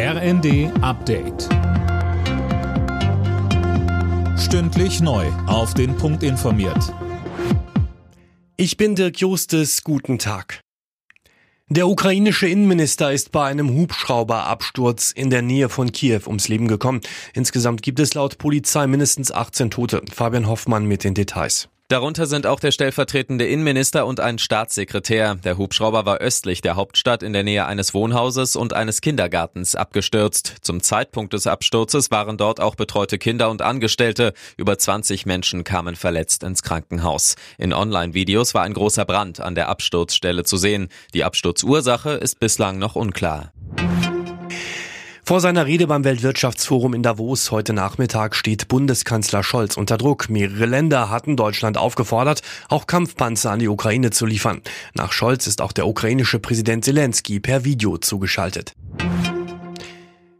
RND Update. Stündlich neu. Auf den Punkt informiert. Ich bin Dirk Justes. Guten Tag. Der ukrainische Innenminister ist bei einem Hubschrauberabsturz in der Nähe von Kiew ums Leben gekommen. Insgesamt gibt es laut Polizei mindestens 18 Tote. Fabian Hoffmann mit den Details. Darunter sind auch der stellvertretende Innenminister und ein Staatssekretär. Der Hubschrauber war östlich der Hauptstadt in der Nähe eines Wohnhauses und eines Kindergartens abgestürzt. Zum Zeitpunkt des Absturzes waren dort auch betreute Kinder und Angestellte. Über 20 Menschen kamen verletzt ins Krankenhaus. In Online-Videos war ein großer Brand an der Absturzstelle zu sehen. Die Absturzursache ist bislang noch unklar. Vor seiner Rede beim Weltwirtschaftsforum in Davos heute Nachmittag steht Bundeskanzler Scholz unter Druck. Mehrere Länder hatten Deutschland aufgefordert, auch Kampfpanzer an die Ukraine zu liefern. Nach Scholz ist auch der ukrainische Präsident Zelensky per Video zugeschaltet.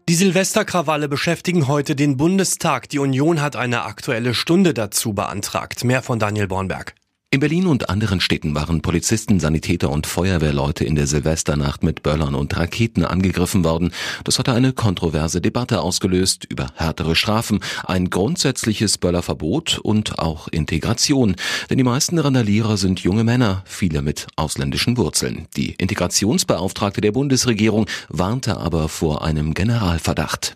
Die Silvesterkrawalle beschäftigen heute den Bundestag. Die Union hat eine aktuelle Stunde dazu beantragt. Mehr von Daniel Bornberg. In Berlin und anderen Städten waren Polizisten, Sanitäter und Feuerwehrleute in der Silvesternacht mit Böllern und Raketen angegriffen worden. Das hatte eine kontroverse Debatte ausgelöst über härtere Strafen, ein grundsätzliches Böllerverbot und auch Integration. Denn die meisten Randalierer sind junge Männer, viele mit ausländischen Wurzeln. Die Integrationsbeauftragte der Bundesregierung warnte aber vor einem Generalverdacht.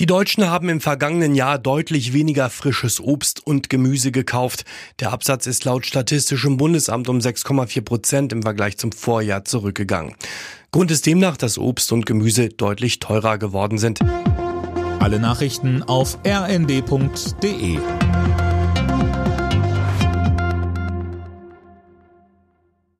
Die Deutschen haben im vergangenen Jahr deutlich weniger frisches Obst und Gemüse gekauft. Der Absatz ist laut Statistischem Bundesamt um 6,4 Prozent im Vergleich zum Vorjahr zurückgegangen. Grund ist demnach, dass Obst und Gemüse deutlich teurer geworden sind. Alle Nachrichten auf rnd.de